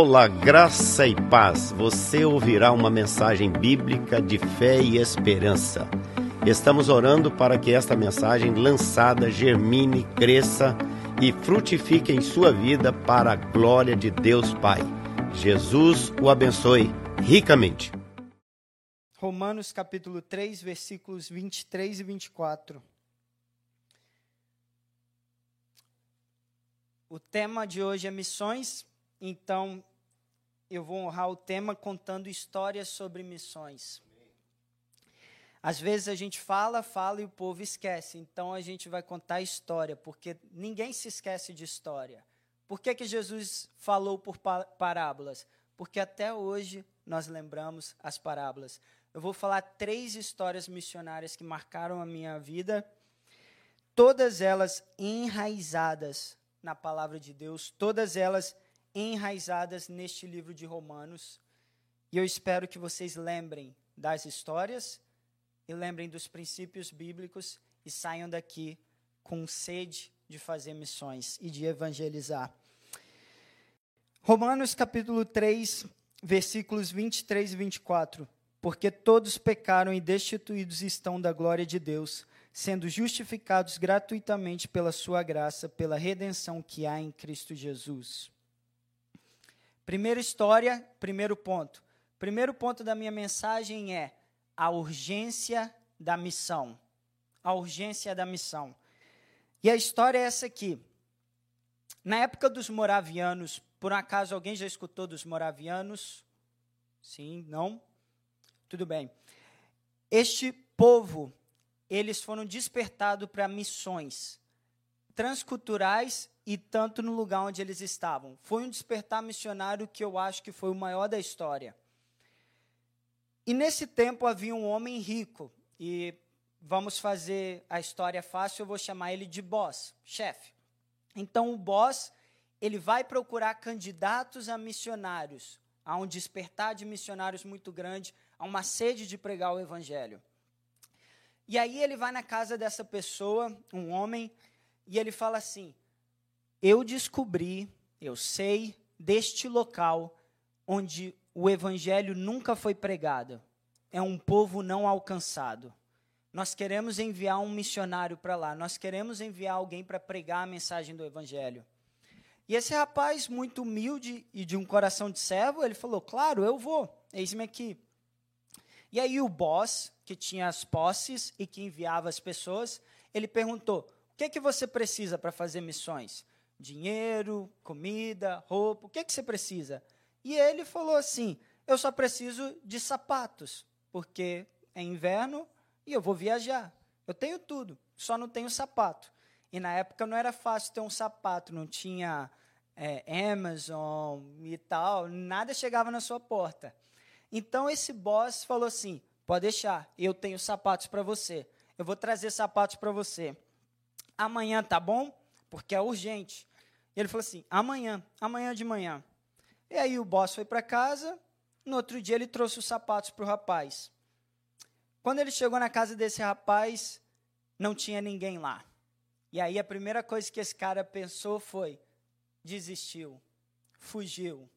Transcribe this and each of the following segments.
Olá, graça e paz. Você ouvirá uma mensagem bíblica de fé e esperança. Estamos orando para que esta mensagem lançada germine, cresça e frutifique em sua vida para a glória de Deus Pai. Jesus o abençoe ricamente. Romanos capítulo 3, versículos 23 e 24. O tema de hoje é missões, então eu vou honrar o tema contando histórias sobre missões. Às vezes a gente fala, fala e o povo esquece, então a gente vai contar história, porque ninguém se esquece de história. Por que, que Jesus falou por parábolas? Porque até hoje nós lembramos as parábolas. Eu vou falar três histórias missionárias que marcaram a minha vida, todas elas enraizadas na palavra de Deus, todas elas enraizadas neste livro de Romanos. E eu espero que vocês lembrem das histórias e lembrem dos princípios bíblicos e saiam daqui com sede de fazer missões e de evangelizar. Romanos capítulo 3, versículos 23 e 24. Porque todos pecaram e destituídos estão da glória de Deus, sendo justificados gratuitamente pela sua graça, pela redenção que há em Cristo Jesus. Primeira história, primeiro ponto. Primeiro ponto da minha mensagem é a urgência da missão. A urgência da missão. E a história é essa aqui. Na época dos moravianos, por acaso alguém já escutou dos moravianos? Sim, não? Tudo bem. Este povo eles foram despertados para missões transculturais e tanto no lugar onde eles estavam. Foi um despertar missionário que eu acho que foi o maior da história. E nesse tempo havia um homem rico, e vamos fazer a história fácil, eu vou chamar ele de boss, chefe. Então o boss, ele vai procurar candidatos a missionários, há um despertar de missionários muito grande, há uma sede de pregar o evangelho. E aí ele vai na casa dessa pessoa, um homem, e ele fala assim: Eu descobri, eu sei deste local onde o evangelho nunca foi pregado. É um povo não alcançado. Nós queremos enviar um missionário para lá, nós queremos enviar alguém para pregar a mensagem do evangelho. E esse rapaz, muito humilde e de um coração de servo, ele falou: Claro, eu vou, eis-me aqui. E aí o boss, que tinha as posses e que enviava as pessoas, ele perguntou: "O que é que você precisa para fazer missões? Dinheiro, comida, roupa, o que é que você precisa?" E ele falou assim: "Eu só preciso de sapatos, porque é inverno e eu vou viajar. Eu tenho tudo, só não tenho sapato." E na época não era fácil ter um sapato, não tinha é, Amazon e tal, nada chegava na sua porta. Então esse boss falou assim: pode deixar, eu tenho sapatos para você. Eu vou trazer sapatos para você. Amanhã tá bom? Porque é urgente. Ele falou assim: amanhã, amanhã de manhã. E aí o boss foi para casa. No outro dia ele trouxe os sapatos para o rapaz. Quando ele chegou na casa desse rapaz, não tinha ninguém lá. E aí a primeira coisa que esse cara pensou foi: desistiu, fugiu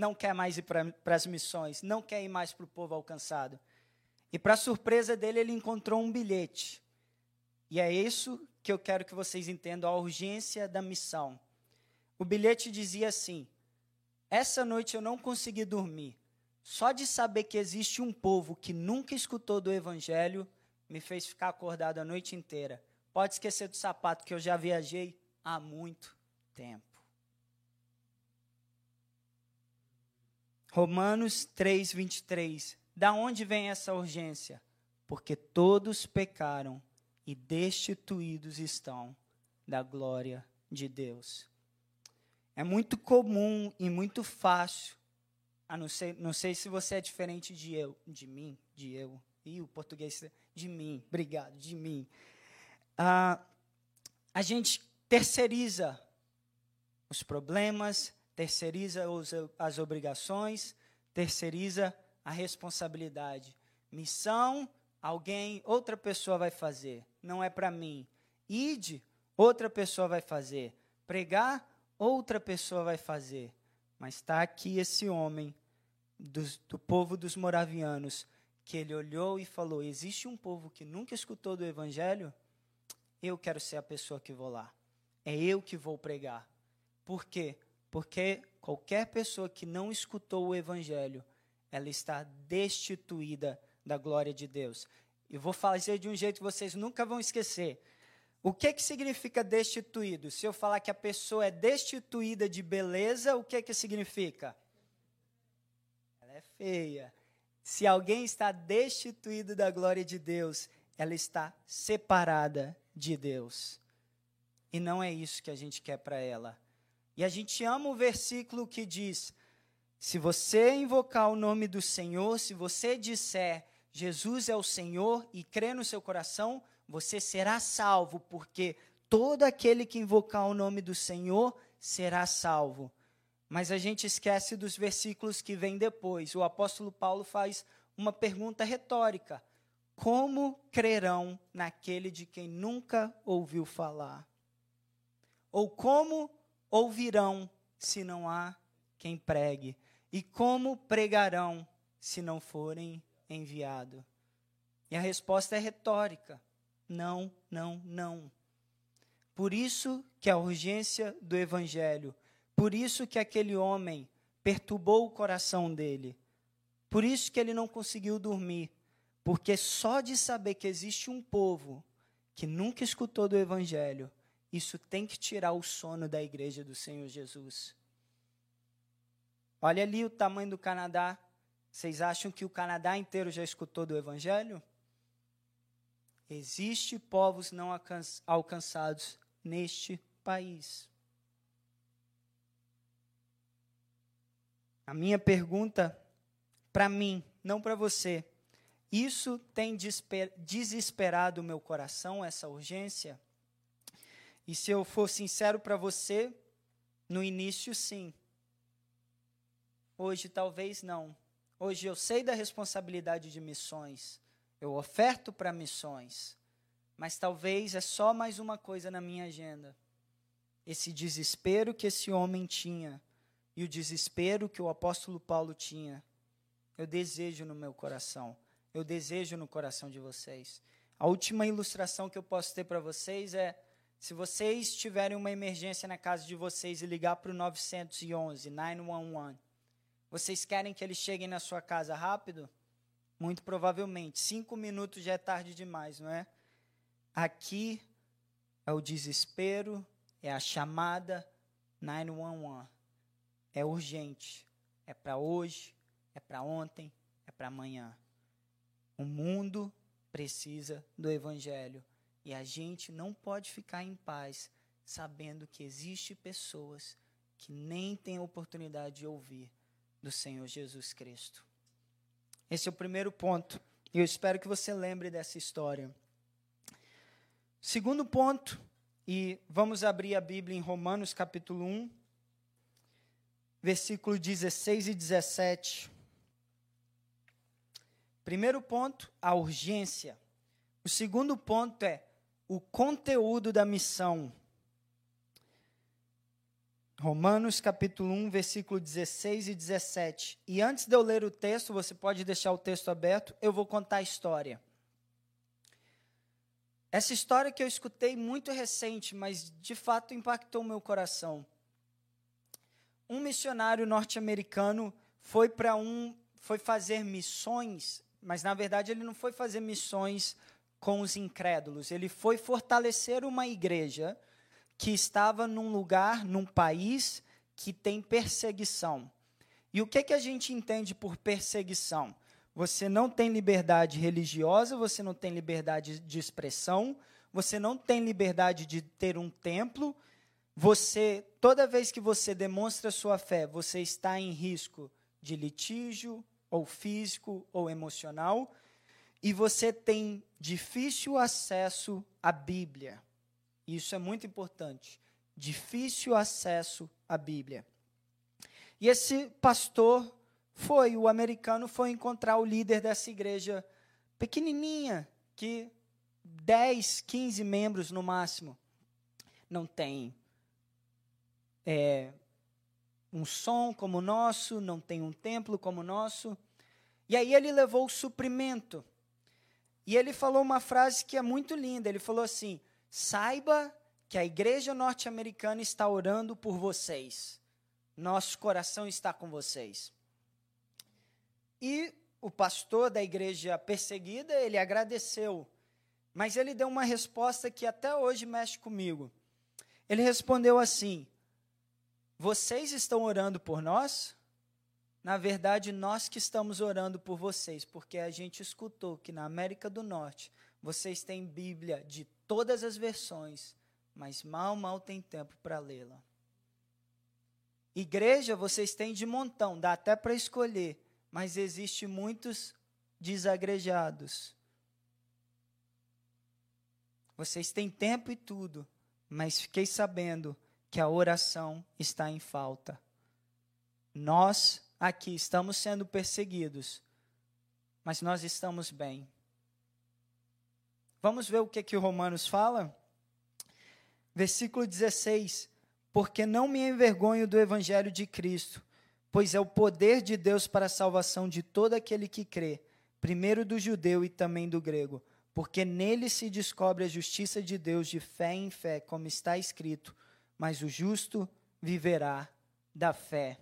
não quer mais ir para as missões, não quer ir mais para o povo alcançado. E, para surpresa dele, ele encontrou um bilhete. E é isso que eu quero que vocês entendam, a urgência da missão. O bilhete dizia assim: Essa noite eu não consegui dormir. Só de saber que existe um povo que nunca escutou do Evangelho me fez ficar acordado a noite inteira. Pode esquecer do sapato que eu já viajei há muito tempo. Romanos 3, 23. Da onde vem essa urgência? Porque todos pecaram e destituídos estão da glória de Deus. É muito comum e muito fácil, a não, sei, não sei se você é diferente de eu, de mim, de eu, e o português, de mim, obrigado, de mim. Ah, a gente terceiriza os problemas, terceiriza os, as obrigações, terceiriza a responsabilidade. Missão, alguém, outra pessoa vai fazer, não é para mim. Ide, outra pessoa vai fazer. Pregar, outra pessoa vai fazer. Mas está aqui esse homem do, do povo dos moravianos, que ele olhou e falou: Existe um povo que nunca escutou do Evangelho? Eu quero ser a pessoa que vou lá. É eu que vou pregar. Por quê? Porque qualquer pessoa que não escutou o Evangelho, ela está destituída da glória de Deus. Eu vou fazer de um jeito que vocês nunca vão esquecer. O que, que significa destituído? Se eu falar que a pessoa é destituída de beleza, o que, que significa? Ela é feia. Se alguém está destituído da glória de Deus, ela está separada de Deus. E não é isso que a gente quer para ela. E a gente ama o versículo que diz: se você invocar o nome do Senhor, se você disser Jesus é o Senhor e crer no seu coração, você será salvo, porque todo aquele que invocar o nome do Senhor será salvo. Mas a gente esquece dos versículos que vêm depois. O apóstolo Paulo faz uma pergunta retórica: Como crerão naquele de quem nunca ouviu falar? Ou como ouvirão se não há quem pregue? E como pregarão se não forem enviados? E a resposta é retórica: não, não, não. Por isso que a urgência do evangelho por isso que aquele homem perturbou o coração dele. Por isso que ele não conseguiu dormir. Porque só de saber que existe um povo que nunca escutou do Evangelho, isso tem que tirar o sono da igreja do Senhor Jesus. Olha ali o tamanho do Canadá. Vocês acham que o Canadá inteiro já escutou do Evangelho? Existe povos não alcançados neste país. A minha pergunta para mim, não para você. Isso tem desesperado o meu coração, essa urgência? E se eu for sincero para você, no início, sim. Hoje, talvez não. Hoje eu sei da responsabilidade de missões. Eu oferto para missões. Mas talvez é só mais uma coisa na minha agenda. Esse desespero que esse homem tinha e o desespero que o apóstolo Paulo tinha, eu desejo no meu coração. Eu desejo no coração de vocês. A última ilustração que eu posso ter para vocês é: se vocês tiverem uma emergência na casa de vocês e ligar para o 911, 911, vocês querem que eles cheguem na sua casa rápido? Muito provavelmente. Cinco minutos já é tarde demais, não é? Aqui é o desespero, é a chamada 911 é urgente. É para hoje, é para ontem, é para amanhã. O mundo precisa do evangelho e a gente não pode ficar em paz sabendo que existe pessoas que nem têm oportunidade de ouvir do Senhor Jesus Cristo. Esse é o primeiro ponto. E eu espero que você lembre dessa história. Segundo ponto, e vamos abrir a Bíblia em Romanos capítulo 1, versículos 16 e 17. Primeiro ponto, a urgência. O segundo ponto é o conteúdo da missão. Romanos capítulo 1, versículo 16 e 17. E antes de eu ler o texto, você pode deixar o texto aberto, eu vou contar a história. Essa história que eu escutei muito recente, mas de fato impactou meu coração um missionário norte-americano foi para um foi fazer missões, mas na verdade ele não foi fazer missões com os incrédulos, ele foi fortalecer uma igreja que estava num lugar, num país que tem perseguição. E o que que a gente entende por perseguição? Você não tem liberdade religiosa, você não tem liberdade de expressão, você não tem liberdade de ter um templo, você, toda vez que você demonstra sua fé, você está em risco de litígio, ou físico, ou emocional, e você tem difícil acesso à Bíblia. Isso é muito importante. Difícil acesso à Bíblia. E esse pastor foi, o americano foi encontrar o líder dessa igreja pequenininha, que 10, 15 membros no máximo. Não tem é, um som como o nosso, não tem um templo como o nosso. E aí ele levou o suprimento. E ele falou uma frase que é muito linda. Ele falou assim: saiba que a igreja norte-americana está orando por vocês. Nosso coração está com vocês. E o pastor da igreja perseguida, ele agradeceu, mas ele deu uma resposta que até hoje mexe comigo. Ele respondeu assim: Vocês estão orando por nós? Na verdade, nós que estamos orando por vocês, porque a gente escutou que na América do Norte vocês têm Bíblia de todas as versões, mas mal, mal tem tempo para lê-la. Igreja vocês têm de montão, dá até para escolher mas existe muitos desagrejados. Vocês têm tempo e tudo, mas fiquei sabendo que a oração está em falta. Nós aqui estamos sendo perseguidos, mas nós estamos bem. Vamos ver o que que Romanos fala? Versículo 16: Porque não me envergonho do evangelho de Cristo, pois é o poder de Deus para a salvação de todo aquele que crê, primeiro do judeu e também do grego, porque nele se descobre a justiça de Deus de fé em fé, como está escrito: mas o justo viverá da fé.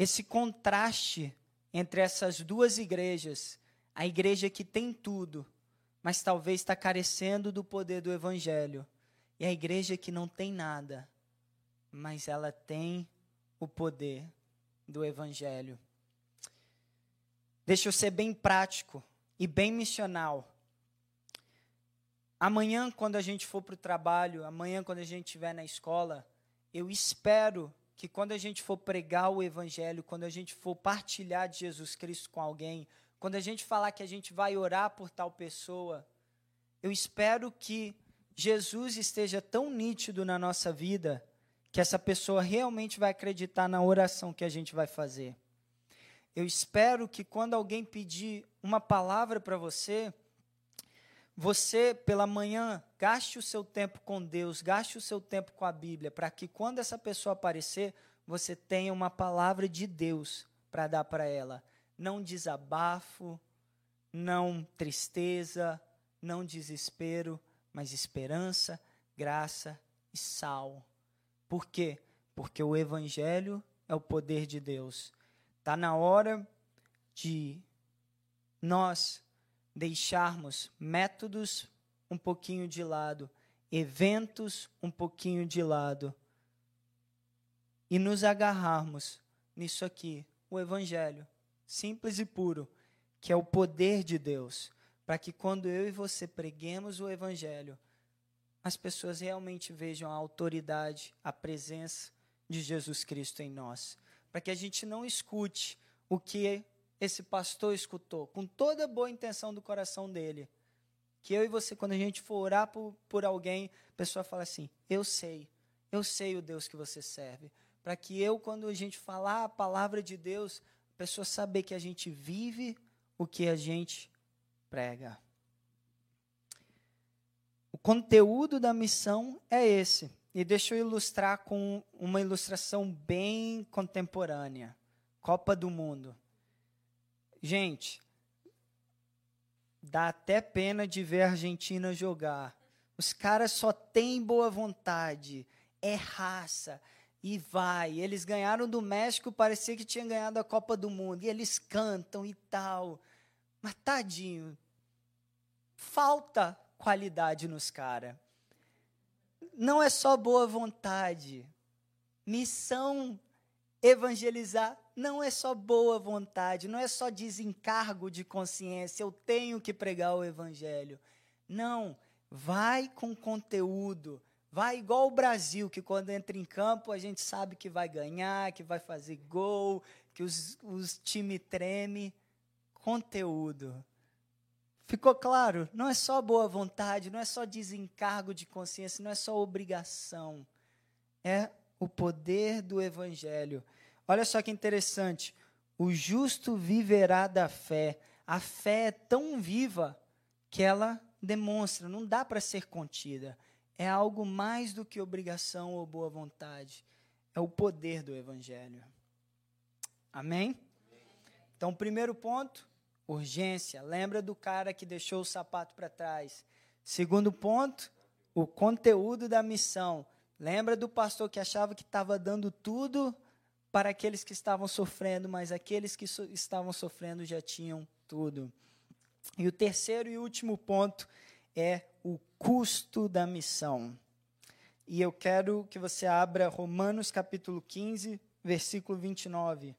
Esse contraste entre essas duas igrejas, a igreja que tem tudo, mas talvez está carecendo do poder do evangelho, e a igreja que não tem nada, mas ela tem o poder do Evangelho. Deixa eu ser bem prático e bem missional. Amanhã, quando a gente for para o trabalho, amanhã, quando a gente estiver na escola, eu espero que quando a gente for pregar o Evangelho, quando a gente for partilhar de Jesus Cristo com alguém, quando a gente falar que a gente vai orar por tal pessoa, eu espero que Jesus esteja tão nítido na nossa vida que essa pessoa realmente vai acreditar na oração que a gente vai fazer. Eu espero que quando alguém pedir uma palavra para você, você, pela manhã, gaste o seu tempo com Deus, gaste o seu tempo com a Bíblia, para que quando essa pessoa aparecer, você tenha uma palavra de Deus para dar para ela. Não desabafo, não tristeza, não desespero, mas esperança, graça e sal. Por quê? Porque o Evangelho é o poder de Deus. Está na hora de nós deixarmos métodos um pouquinho de lado, eventos um pouquinho de lado e nos agarrarmos nisso aqui, o Evangelho, simples e puro, que é o poder de Deus, para que quando eu e você preguemos o Evangelho, as pessoas realmente vejam a autoridade, a presença de Jesus Cristo em nós. Para que a gente não escute o que esse pastor escutou, com toda a boa intenção do coração dele. Que eu e você, quando a gente for orar por, por alguém, a pessoa fala assim: Eu sei, eu sei o Deus que você serve. Para que eu, quando a gente falar a palavra de Deus, a pessoa saber que a gente vive o que a gente prega. O conteúdo da missão é esse. E deixa eu ilustrar com uma ilustração bem contemporânea. Copa do Mundo. Gente, dá até pena de ver a Argentina jogar. Os caras só têm boa vontade, é raça e vai. Eles ganharam do México, parecia que tinham ganhado a Copa do Mundo. E eles cantam e tal. Mas tadinho, falta qualidade nos caras. Não é só boa vontade. Missão evangelizar não é só boa vontade, não é só desencargo de consciência, eu tenho que pregar o evangelho. Não, vai com conteúdo. Vai igual o Brasil, que quando entra em campo a gente sabe que vai ganhar, que vai fazer gol, que os, os times tremem. Conteúdo. Ficou claro? Não é só boa vontade, não é só desencargo de consciência, não é só obrigação. É o poder do Evangelho. Olha só que interessante. O justo viverá da fé. A fé é tão viva que ela demonstra, não dá para ser contida. É algo mais do que obrigação ou boa vontade. É o poder do Evangelho. Amém? Então, primeiro ponto, urgência. Lembra do cara que deixou o sapato para trás. Segundo ponto, o conteúdo da missão. Lembra do pastor que achava que estava dando tudo para aqueles que estavam sofrendo, mas aqueles que so estavam sofrendo já tinham tudo. E o terceiro e último ponto é o custo da missão. E eu quero que você abra Romanos capítulo 15, versículo 29.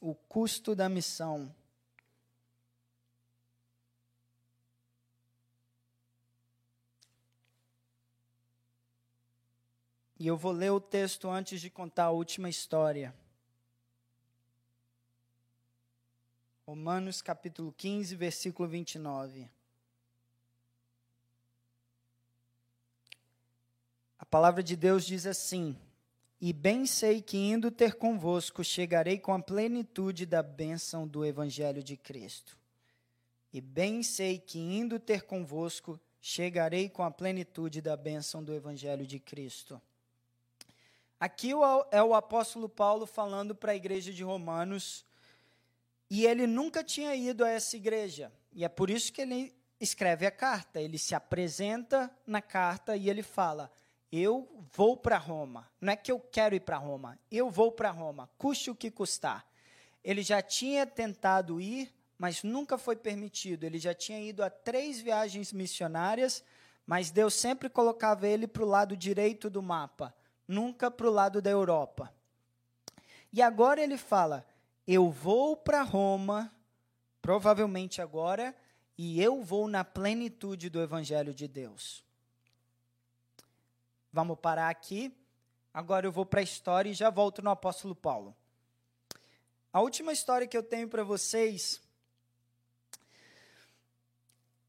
O custo da missão. E eu vou ler o texto antes de contar a última história. Romanos capítulo 15, versículo 29. A palavra de Deus diz assim: E bem sei que indo ter convosco chegarei com a plenitude da bênção do evangelho de Cristo. E bem sei que indo ter convosco chegarei com a plenitude da bênção do evangelho de Cristo. Aqui é o apóstolo Paulo falando para a igreja de Romanos, e ele nunca tinha ido a essa igreja. E é por isso que ele escreve a carta. Ele se apresenta na carta e ele fala: Eu vou para Roma. Não é que eu quero ir para Roma, eu vou para Roma, custe o que custar. Ele já tinha tentado ir, mas nunca foi permitido. Ele já tinha ido a três viagens missionárias, mas Deus sempre colocava ele para o lado direito do mapa nunca para o lado da Europa. E agora ele fala: Eu vou para Roma, provavelmente agora, e eu vou na plenitude do Evangelho de Deus. Vamos parar aqui. Agora eu vou para a história e já volto no apóstolo Paulo. A última história que eu tenho para vocês.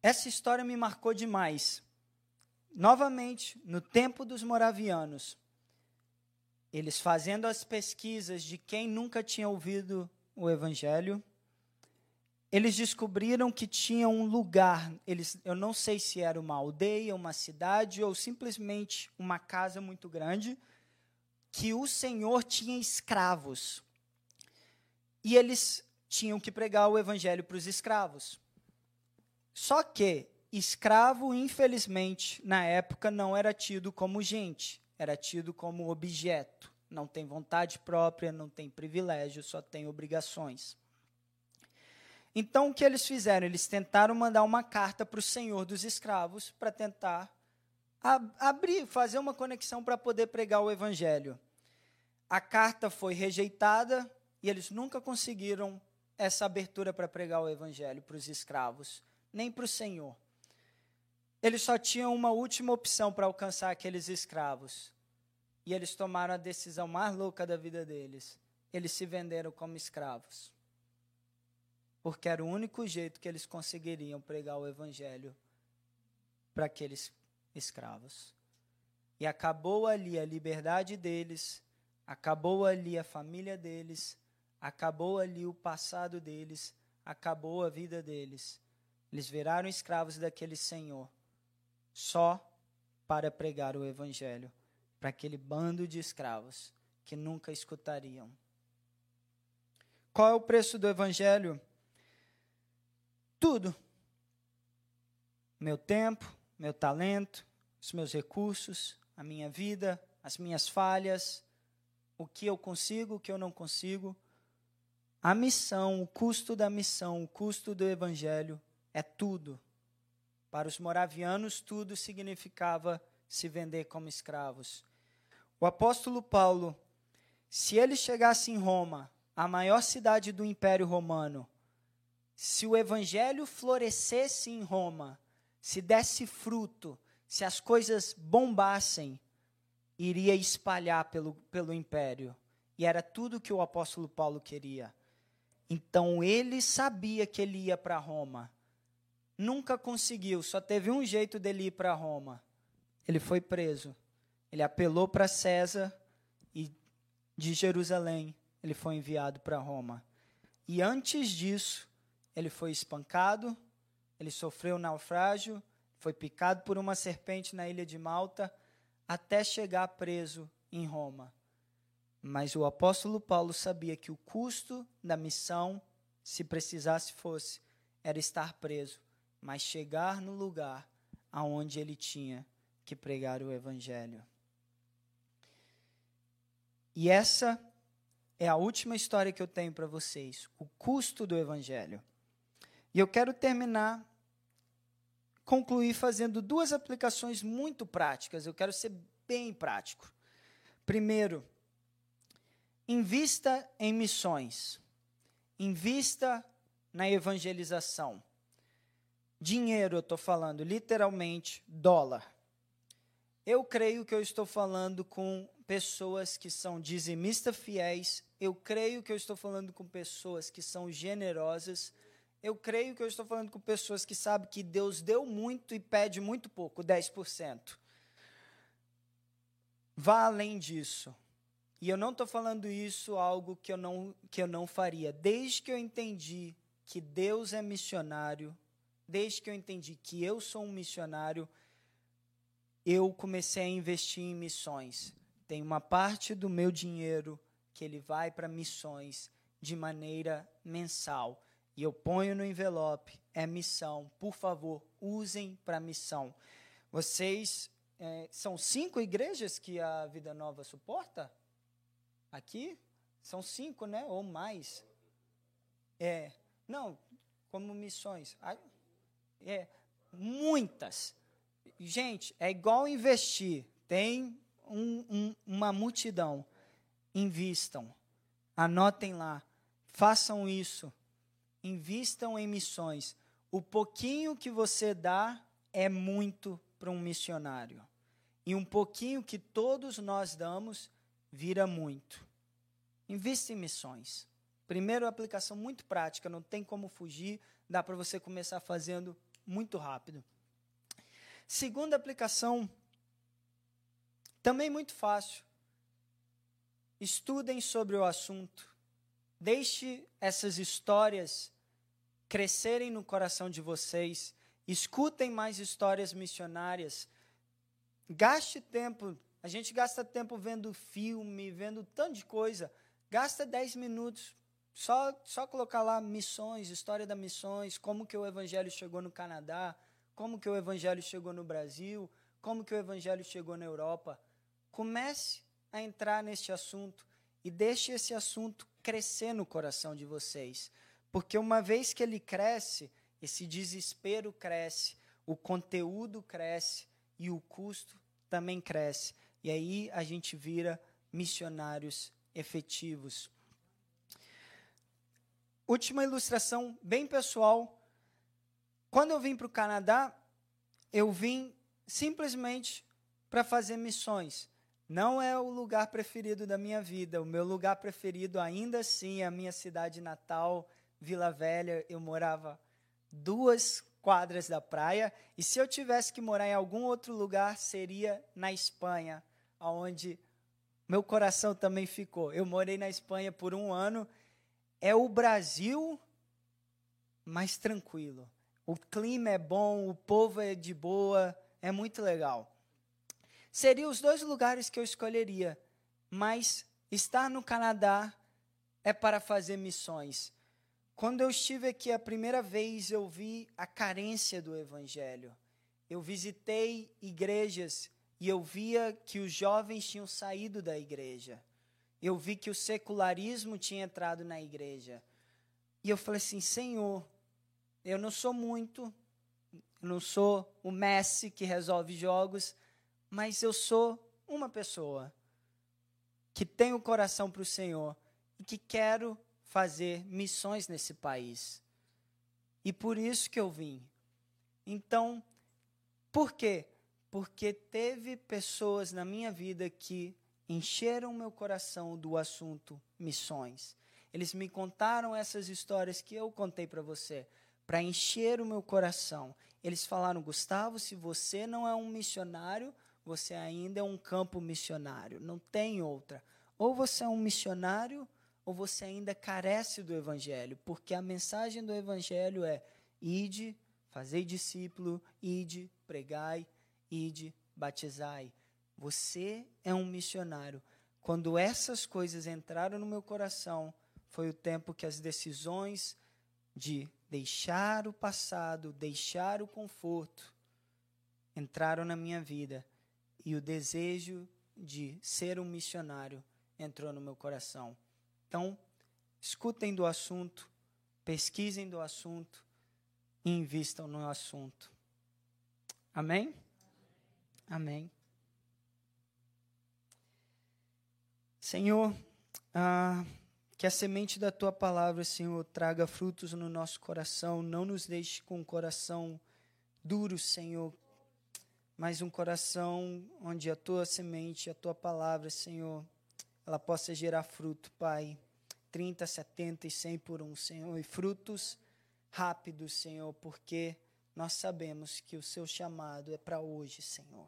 Essa história me marcou demais. Novamente, no tempo dos moravianos, eles fazendo as pesquisas de quem nunca tinha ouvido o evangelho, eles descobriram que tinha um lugar, eles, eu não sei se era uma aldeia, uma cidade ou simplesmente uma casa muito grande, que o Senhor tinha escravos. E eles tinham que pregar o evangelho para os escravos. Só que escravo, infelizmente, na época não era tido como gente era tido como objeto. Não tem vontade própria, não tem privilégio, só tem obrigações. Então, o que eles fizeram? Eles tentaram mandar uma carta para o senhor dos escravos para tentar abrir, fazer uma conexão para poder pregar o evangelho. A carta foi rejeitada e eles nunca conseguiram essa abertura para pregar o evangelho para os escravos, nem para o senhor. Eles só tinham uma última opção para alcançar aqueles escravos. E eles tomaram a decisão mais louca da vida deles. Eles se venderam como escravos. Porque era o único jeito que eles conseguiriam pregar o evangelho para aqueles escravos. E acabou ali a liberdade deles, acabou ali a família deles, acabou ali o passado deles, acabou a vida deles. Eles viraram escravos daquele Senhor só para pregar o evangelho para aquele bando de escravos que nunca escutariam. Qual é o preço do evangelho? Tudo. Meu tempo, meu talento, os meus recursos, a minha vida, as minhas falhas, o que eu consigo, o que eu não consigo. A missão, o custo da missão, o custo do evangelho é tudo. Para os moravianos, tudo significava se vender como escravos. O apóstolo Paulo, se ele chegasse em Roma, a maior cidade do Império Romano, se o evangelho florescesse em Roma, se desse fruto, se as coisas bombassem, iria espalhar pelo, pelo império. E era tudo que o apóstolo Paulo queria. Então ele sabia que ele ia para Roma nunca conseguiu, só teve um jeito dele ir para Roma. Ele foi preso. Ele apelou para César e de Jerusalém ele foi enviado para Roma. E antes disso, ele foi espancado, ele sofreu naufrágio, foi picado por uma serpente na ilha de Malta, até chegar preso em Roma. Mas o apóstolo Paulo sabia que o custo da missão, se precisasse fosse, era estar preso, mas chegar no lugar aonde ele tinha que pregar o evangelho. E essa é a última história que eu tenho para vocês, o custo do evangelho. E eu quero terminar concluir fazendo duas aplicações muito práticas. Eu quero ser bem prático. Primeiro, invista em missões. Invista na evangelização. Dinheiro, eu estou falando literalmente dólar. Eu creio que eu estou falando com pessoas que são dizimistas fiéis. Eu creio que eu estou falando com pessoas que são generosas eu creio que eu estou falando com pessoas que sabem que Deus deu muito e pede muito pouco, 10%. Vá além disso. E eu não estou falando isso algo que eu, não, que eu não faria. Desde que eu entendi que Deus é missionário, desde que eu entendi que eu sou um missionário, eu comecei a investir em missões. Tem uma parte do meu dinheiro que ele vai para missões de maneira mensal e eu ponho no envelope, é missão. Por favor, usem para missão. Vocês é, são cinco igrejas que a Vida Nova suporta? Aqui? São cinco, né? Ou mais. É. Não, como missões. É, muitas. Gente, é igual investir. Tem um, um, uma multidão. Invistam. Anotem lá. Façam isso invistam em missões. O pouquinho que você dá é muito para um missionário. E um pouquinho que todos nós damos vira muito. Invista em missões. Primeiro, aplicação muito prática, não tem como fugir, dá para você começar fazendo muito rápido. Segunda aplicação, também muito fácil. Estudem sobre o assunto. Deixe essas histórias crescerem no coração de vocês, escutem mais histórias missionárias, gaste tempo. A gente gasta tempo vendo filme, vendo tanto de coisa. Gasta 10 minutos só, só colocar lá missões, história das missões, como que o evangelho chegou no Canadá, como que o evangelho chegou no Brasil, como que o evangelho chegou na Europa. Comece a entrar neste assunto e deixe esse assunto crescer no coração de vocês. Porque uma vez que ele cresce, esse desespero cresce, o conteúdo cresce e o custo também cresce. E aí a gente vira missionários efetivos. Última ilustração, bem pessoal. Quando eu vim para o Canadá, eu vim simplesmente para fazer missões. Não é o lugar preferido da minha vida. O meu lugar preferido, ainda assim, é a minha cidade natal, Vila Velha, eu morava duas quadras da praia, e se eu tivesse que morar em algum outro lugar, seria na Espanha, onde meu coração também ficou. Eu morei na Espanha por um ano. É o Brasil mais tranquilo. O clima é bom, o povo é de boa, é muito legal. Seriam os dois lugares que eu escolheria, mas estar no Canadá é para fazer missões. Quando eu estive aqui a primeira vez, eu vi a carência do evangelho. Eu visitei igrejas e eu via que os jovens tinham saído da igreja. Eu vi que o secularismo tinha entrado na igreja. E eu falei assim: Senhor, eu não sou muito, não sou o Messi que resolve jogos, mas eu sou uma pessoa que tem o coração para o Senhor e que quero fazer missões nesse país. E por isso que eu vim. Então, por quê? Porque teve pessoas na minha vida que encheram meu coração do assunto missões. Eles me contaram essas histórias que eu contei para você, para encher o meu coração. Eles falaram: Gustavo, se você não é um missionário, você ainda é um campo missionário. Não tem outra. Ou você é um missionário, ou você ainda carece do Evangelho, porque a mensagem do Evangelho é: ide, fazei discípulo, ide, pregai, ide, batizai. Você é um missionário. Quando essas coisas entraram no meu coração, foi o tempo que as decisões de deixar o passado, deixar o conforto, entraram na minha vida e o desejo de ser um missionário entrou no meu coração. Então, escutem do assunto, pesquisem do assunto e invistam no assunto. Amém? Amém. Senhor, ah, que a semente da tua palavra, Senhor, traga frutos no nosso coração, não nos deixe com um coração duro, Senhor, mas um coração onde a tua semente, a tua palavra, Senhor, ela possa gerar fruto, Pai. 30, 70 e 100 por um, Senhor, e frutos rápidos, Senhor, porque nós sabemos que o seu chamado é para hoje, Senhor.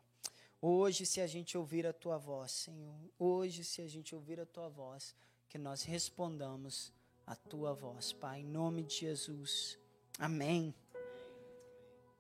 Hoje, se a gente ouvir a tua voz, Senhor, hoje, se a gente ouvir a tua voz, que nós respondamos a tua voz, Pai, em nome de Jesus. Amém.